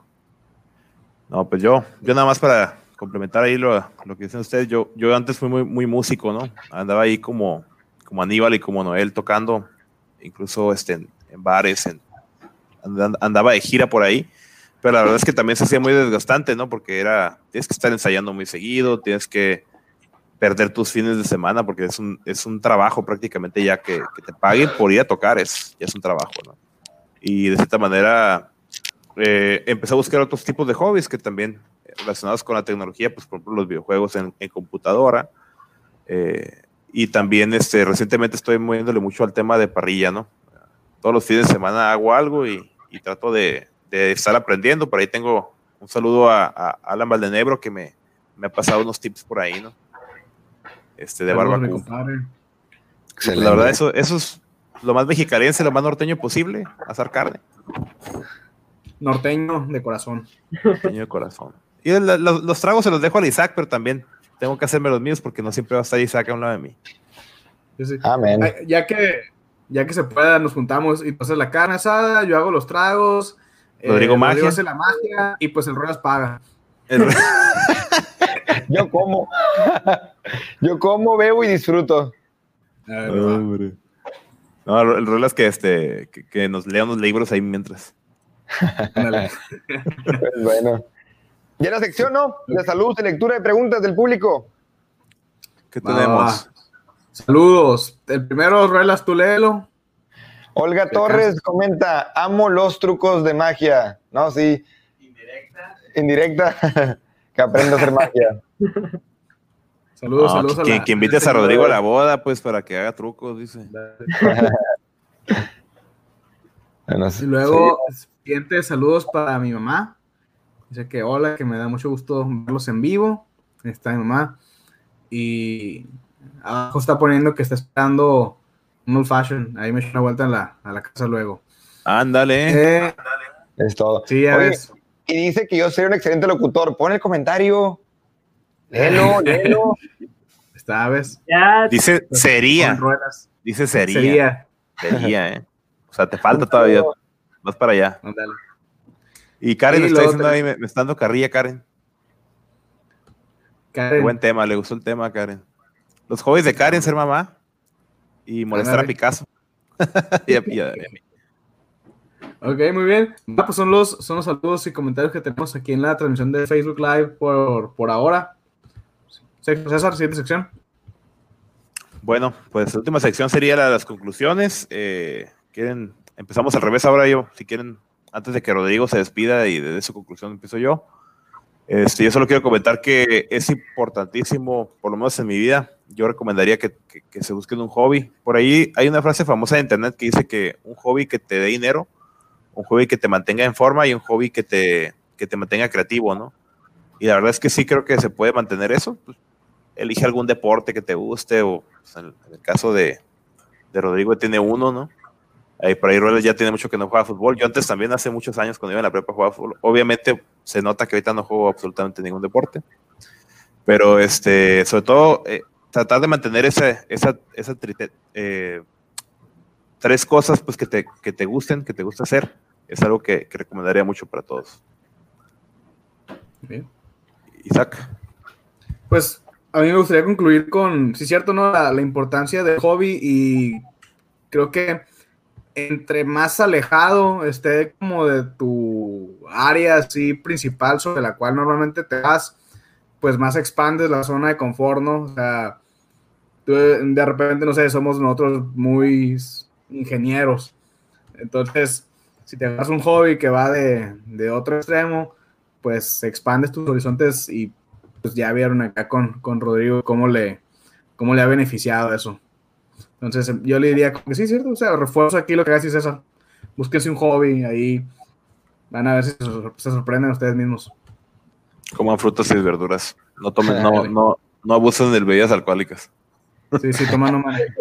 No, pues yo, yo nada más para complementar ahí lo, lo que dicen ustedes, yo, yo antes fui muy, muy músico, ¿no? Andaba ahí como, como Aníbal y como Noel tocando, incluso este, en, bares, andaba de gira por ahí, pero la verdad es que también se hacía muy desgastante, ¿no? Porque era, tienes que estar ensayando muy seguido, tienes que perder tus fines de semana porque es un, es un trabajo prácticamente ya que, te paguen por ir a tocar, es, ya es un trabajo, ¿no? Y de cierta manera eh, empecé a buscar otros tipos de hobbies que también relacionados con la tecnología, pues por ejemplo los videojuegos en, en computadora. eh, y también este, recientemente estoy moviéndole mucho al tema de parrilla, ¿no? Todos los fines de semana hago algo y, y trato de, de estar aprendiendo. Por ahí tengo un saludo a, a Alan Valdenebro que me, me ha pasado unos tips por ahí, ¿no? Este, de barbacoa. Pues la verdad, eso, eso es lo más mexicalense, lo más norteño posible, asar carne.
Norteño de corazón.
Pequeño de corazón. Y la- los, los tragos se los dejo al Isaac, pero también tengo que hacerme los míos porque no siempre va a estar Isaac a un lado de mí.
Sí, sí.
Amén.
Ya que, ya que se pueda, nos juntamos y pasas la carne asada, yo hago los tragos. eh,
Rodrigo magia.
hace la magia y pues el Rolas paga.
El-
Yo como. Yo como, bebo y disfruto.
A ver, va.
Hombre. No, el rol es que, este, que, que nos lea unos libros ahí mientras.
Pues bueno. Ya la sección, ¿no? De salud y lectura de preguntas del público.
¿Qué tenemos?
Saludos. El primero, Ruelas, tú léelo.
Olga Torres comenta: Amo los trucos de magia. No, sí. Indirecta. que aprenda a hacer magia.
Saludos,
No,
saludos
que,
a la.
que invites a Rodrigo a la boda, pues, para que haga trucos, dice.
Bueno.
Y luego, siguiente, saludos para mi mamá. Dice que hola, que me da mucho gusto verlos en vivo. Ahí Está mi mamá. Y abajo está poniendo que está esperando un old fashion. Ahí me echo una vuelta a la, a la casa luego.
Ándale.
Eh,
Es todo.
sí, ya
Oye,
ves.
Y dice que yo soy un excelente locutor. Pon el comentario. Léelo, léelo.
Está, ves.
Ya,
Dice sería.
Con ruedas.
Dice sería.
Sería.
Sería, ¿eh? O sea, te falta todavía. Vas para allá.
Ándale.
Y Karen
Y
me está diciendo ahí, me, me está dando carrilla, Karen.
Karen,
Buen tema, le gustó el tema, Karen. Los hobbies de Karen, ser mamá y molestar a. Picasso. Y a- y a-
Ok, muy bien. Ah, pues son los, son los saludos y comentarios que tenemos aquí en la transmisión de Facebook Live por, por ahora. César, siguiente sección.
Bueno, pues la última sección sería la de las conclusiones. Eh, ¿quieren? Empezamos al revés ahora yo, si quieren, antes de que Rodrigo se despida y de su conclusión empiezo yo. Este, yo solo quiero comentar que es importantísimo, por lo menos en mi vida, yo recomendaría que, se busquen un hobby. Por ahí hay una frase famosa de internet que dice que un hobby que te dé dinero, un hobby que te mantenga en forma y un hobby que te, que te mantenga creativo, ¿no? Y la verdad es que sí creo que se puede mantener eso. Pues, elige algún deporte que te guste o pues, en, el caso de Rodrigo tiene uno, ¿no? Ahí por ahí Ruelas ya tiene mucho que no juega fútbol. Yo antes también hace muchos años cuando iba en la prepa jugaba fútbol. Obviamente se nota que ahorita no juego absolutamente ningún deporte. Pero este, sobre todo eh, tratar de mantener esa, esa, esa eh, tres cosas pues que te, que te gusten, que te gusta hacer. Es algo que, que recomendaría mucho para todos.
Bien.
Isaac.
Pues a mí me gustaría concluir con, sí, cierto, ¿no? La, la importancia del hobby y creo que entre más alejado esté como de tu área así principal sobre la cual normalmente te vas, pues más expandes la zona de confort, ¿no? O sea, de repente, no sé, somos nosotros muy ingenieros. Entonces, si te agarras un hobby que va de, de otro extremo, pues expandes tus horizontes y pues ya vieron acá con, con Rodrigo cómo le, cómo le ha beneficiado eso. Entonces, yo le diría que sí, cierto, o sea, refuerzo aquí lo que hace César. Búsquense un hobby, ahí van a ver si se, se sorprenden ustedes mismos.
Coman frutas y verduras. No tomen, no, no, no abusen de bebidas alcohólicas.
Sí, sí, toma no mames.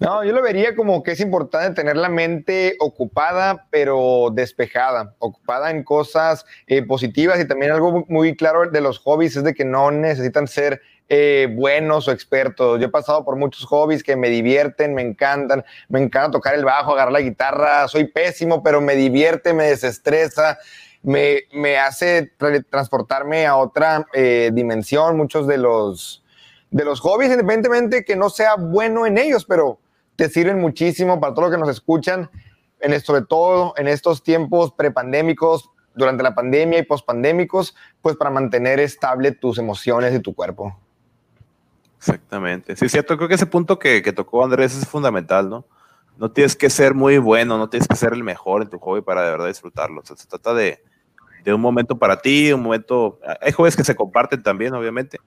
No, yo lo vería como que es importante tener la mente ocupada, pero despejada, ocupada en cosas eh, positivas y también algo muy claro de los hobbies es de que no necesitan ser eh, buenos o expertos. Yo he pasado por muchos hobbies que me divierten, me encantan, me encanta tocar el bajo, agarrar la guitarra, soy pésimo, pero me divierte, me desestresa. Me, me hace tra- transportarme a otra eh, dimensión, muchos de los, de los hobbies, independientemente que no sea bueno en ellos, pero te sirven muchísimo para todos los que nos escuchan, en, esto- sobre todo en estos tiempos prepandémicos, durante la pandemia y pospandémicos, pues para mantener estable tus emociones y tu cuerpo.
Exactamente. Sí, es cierto. Creo que ese punto que, que tocó Andrés es fundamental, ¿no? No tienes que ser muy bueno, no tienes que ser el mejor en tu hobby para de verdad disfrutarlo. O sea, se trata de, de un momento para ti, un momento. Hay hobbies que se comparten también, obviamente,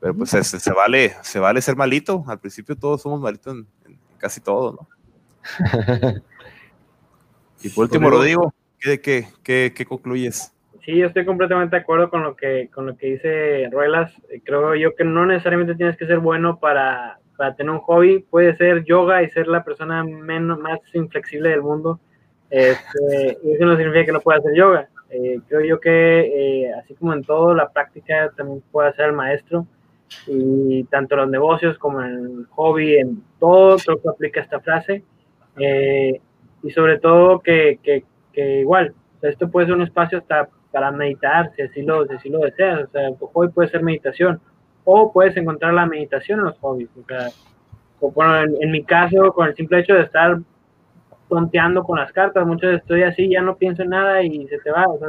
pero pues se, se vale, se vale ser malito. Al principio todos somos malitos en, en casi todo, ¿no? y por último, Rodrigo, ¿qué, qué, qué, qué concluyes?
Sí, yo estoy completamente de acuerdo con lo que, con lo que dice Ruelas. Creo yo que no necesariamente tienes que ser bueno para, para tener un hobby. Puedes ser yoga y ser la persona menos, más inflexible del mundo. Este, eso no significa que no puedas hacer yoga. Eh, creo yo que eh, así como en todo, la práctica también puede ser el maestro. Y tanto en los negocios como en el hobby, en todo, creo que aplica esta frase. Eh, y sobre todo que, que, que igual, o sea, esto puede ser un espacio hasta para meditar, si así lo, si así lo deseas. O sea, tu hobby puede ser meditación. O puedes encontrar la meditación en los hobbies. O sea, bueno, en, mi caso, con el simple hecho de estar tonteando con las cartas, muchas veces estoy así, ya no pienso en nada y se te va. O sea,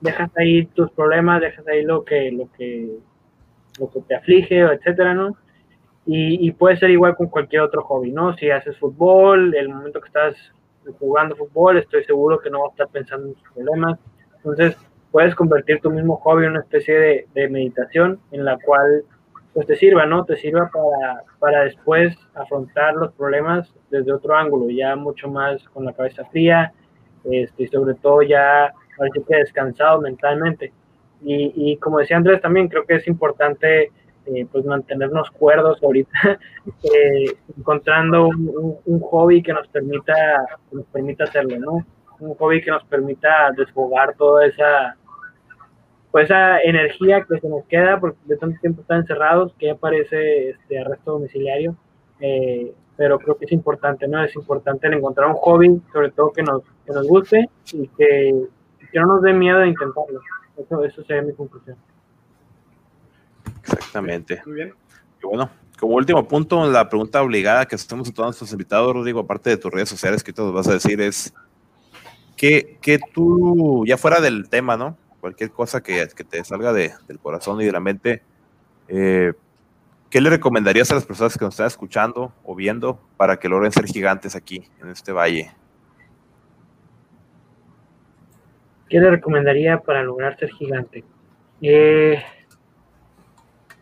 dejas ahí tus problemas, dejas ahí lo que, lo que, lo que te aflige, etcétera, ¿no? Y, y puede ser igual con cualquier otro hobby, ¿no? Si haces fútbol, el momento que estás jugando fútbol, estoy seguro que no vas a estar pensando en tus problemas. Entonces, puedes convertir tu mismo hobby en una especie de, meditación en la cual pues te sirva, ¿no? Te sirva para, para después afrontar los problemas desde otro ángulo, ya mucho más con la cabeza fría este, y sobre todo ya parece que descansado mentalmente. Y, y, como decía Andrés también, creo que es importante eh, pues mantenernos cuerdos ahorita, eh, encontrando un, un, un, hobby que nos permita, que nos permita hacerlo, ¿no? Un hobby que nos permita desfogar toda esa, pues esa energía que se nos queda porque de tanto tiempo están encerrados que aparece este arresto domiciliario. Eh, pero creo que es importante, ¿no? Es importante el encontrar un hobby, sobre todo que nos, que nos guste y que, que no nos dé miedo de intentarlo. Eso, eso sería mi conclusión.
Exactamente. Muy bien. Y bueno, como último punto, la pregunta obligada que hacemos a todos nuestros invitados, Rodrigo, aparte de tus redes sociales que te vas a decir, es que, que tú, ya fuera del tema, ¿no? Cualquier cosa que, que te salga de, del corazón y de la mente, eh, ¿qué le recomendarías a las personas que nos están escuchando o viendo para que logren ser gigantes aquí, en este valle?
¿Qué le recomendaría para lograr ser gigante? Eh,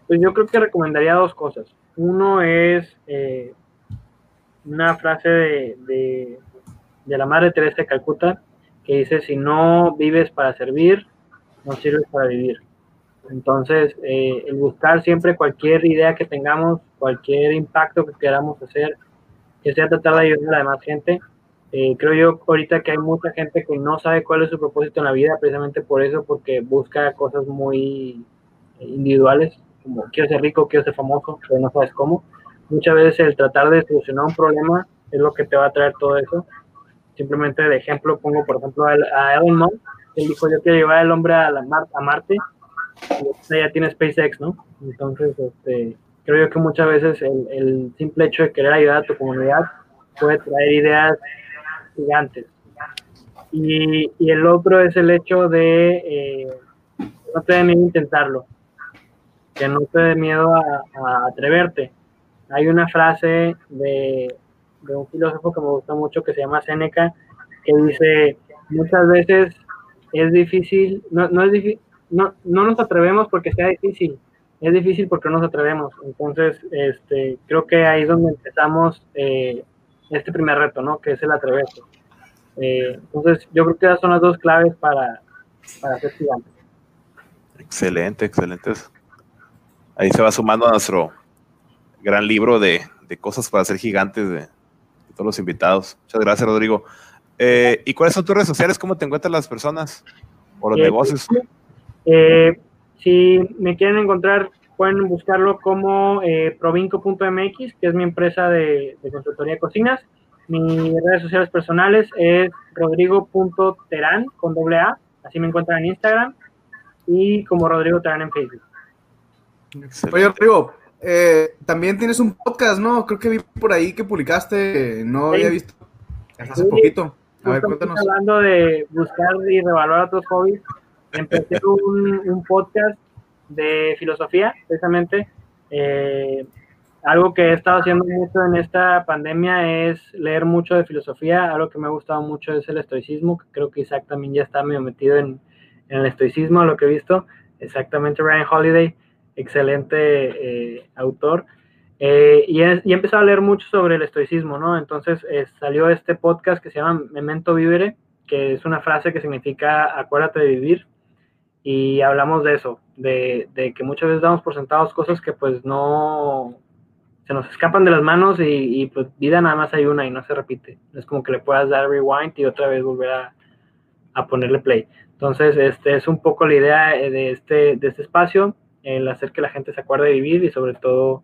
pues yo creo que recomendaría dos cosas. Uno es eh, una frase de, de, de, la Madre Teresa de Calcuta que dice, si no vives para servir, no sirves para vivir. Entonces, eh, el buscar siempre cualquier idea que tengamos, cualquier impacto que queramos hacer, que sea tratar de ayudar a la demás gente. Eh, creo yo ahorita que hay mucha gente que no sabe cuál es su propósito en la vida, precisamente por eso, porque busca cosas muy individuales, como quiero ser rico, quiero ser famoso, pero no sabes cómo. Muchas veces el tratar de solucionar un problema es lo que te va a traer todo eso. Simplemente de ejemplo pongo, por ejemplo, a Elon Musk, él dijo, yo quiero llevar al hombre a, la Mar a Marte, y ya tiene SpaceX, ¿no? Entonces, este, creo yo que muchas veces el, el, simple hecho de querer ayudar a tu comunidad puede traer ideas gigantes. Y, y el otro es el hecho de eh, no te dé miedo intentarlo, que no te dé miedo a, a atreverte. Hay una frase de, de, un filósofo que me gusta mucho que se llama Seneca, que dice, muchas veces es difícil, no, no es difícil, no, no nos atrevemos porque sea difícil, es difícil porque no nos atrevemos. Entonces, este, creo que ahí es donde empezamos eh, este primer reto, ¿no? Que es el atreverse. Eh, entonces, yo creo que esas son las dos claves para, para ser gigante.
Excelente, excelente. Ahí se va sumando a nuestro gran libro de, de cosas para ser gigantes de, todos los invitados. Muchas gracias, Rodrigo. Eh, ¿Y cuáles son tus redes sociales? ¿Cómo te encuentran las personas o los
Eh,
negocios?
Eh, si me quieren encontrar, pueden buscarlo como eh, provinco.mx, que es mi empresa de, de consultoría de cocinas. Mis redes sociales personales es rodrigo.terán con doble A, así me encuentran en Instagram, y como Rodrigo Terán en Facebook.
Excelente.
Oye, Rodrigo, eh, también tienes un podcast, ¿no? Creo que vi por ahí que publicaste, no
Sí.
había visto hasta hace
Sí.
poquito. A ver, cuéntanos.
hablando de buscar y revaluar otros hobbies, empecé un, un podcast de filosofía, precisamente. Eh, algo que he estado haciendo mucho en esta pandemia es leer mucho de filosofía. Algo que me ha gustado mucho es el estoicismo, que creo que Isaac también ya está medio metido en, en el estoicismo, lo que he visto. Exactamente, Ryan Holiday, excelente eh, autor. Eh, y, he, y a leer mucho sobre el estoicismo, ¿no? Entonces eh, salió este podcast que se llama Memento Vivere, que es una frase que significa acuérdate de vivir. Y hablamos de eso, de, de que muchas veces damos por sentados cosas que pues no se nos escapan de las manos y, y, pues vida nada más hay una y no se repite. Es como que le puedas dar rewind y otra vez volver a, a ponerle play. Entonces, este es un poco la idea eh, de este, de este espacio, el hacer que la gente se acuerde de vivir y sobre todo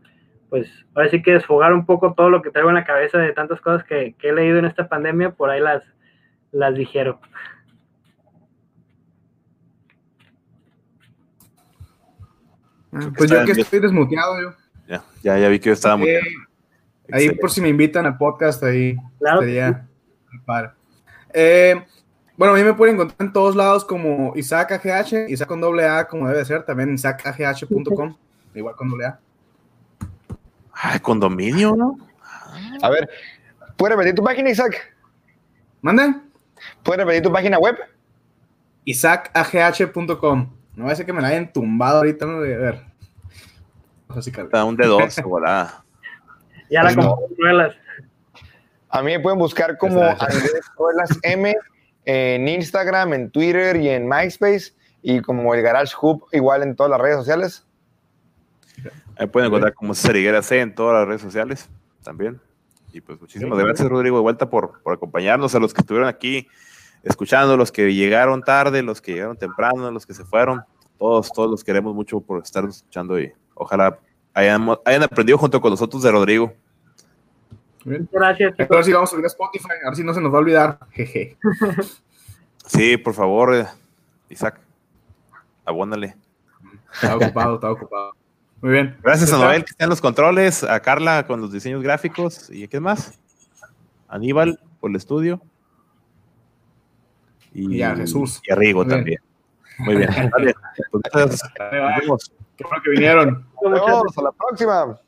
pues ahora sí que desfogar un poco todo lo que traigo en la cabeza de tantas cosas que, que he leído en esta pandemia, por ahí las, las dijeron.
Ah, Pues yo que estoy desmuteado, yo.
Ya, ya, ya vi que yo estaba muy
Eh, ahí por si me invitan al podcast, ahí
Claro
estaría padre. Eh, bueno, a mí me pueden encontrar en todos lados como Isaac AGH, Isaac con doble A como debe ser, también isaacagh.com, igual con doble A.
Ay, condominio, ¿no?
A ver, ¿puedes repetir tu página, Isaac?
¿Mande?
¿Puedes repetir tu página web?
isaacagh.com. No va a ser que me la hayan tumbado ahorita, ¿no? A ver. Así que,
Está un de dos, volada.
Ya la
Pues no.
compré.
A mí me pueden buscar como. Andrés Ruelas M en Instagram, en Twitter y en MySpace. Y como el Garage Hub, igual en todas las redes sociales.
Ahí pueden encontrar como César Higuera C en todas las redes sociales también. Y pues muchísimas
Sí.
gracias, Rodrigo, de vuelta por, por acompañarnos, a los que estuvieron aquí escuchando, los que llegaron tarde, los que llegaron temprano, los que se fueron. Todos, todos los queremos mucho por estar escuchando y ojalá hayan, hayan aprendido junto con nosotros de Rodrigo.
Bien.
Gracias, chicos.
si vamos a subir a Spotify, a ver si no se nos va a olvidar. Jeje.
Sí, por favor, eh, Isaac, abónale.
Estaba ocupado, estaba ocupado. Muy bien.
Gracias a
¿Está?
Noel que está en los controles, a Carla con los diseños gráficos y ¿a quién más? Aníbal por el estudio.
Y a Jesús.
Y a Rigo
Muy bien.
también. Muy bien. Vale, pues, gracias.
Dale, bye.
Nos vemos.
Qué bueno que vinieron.
Nos vemos, a la próxima.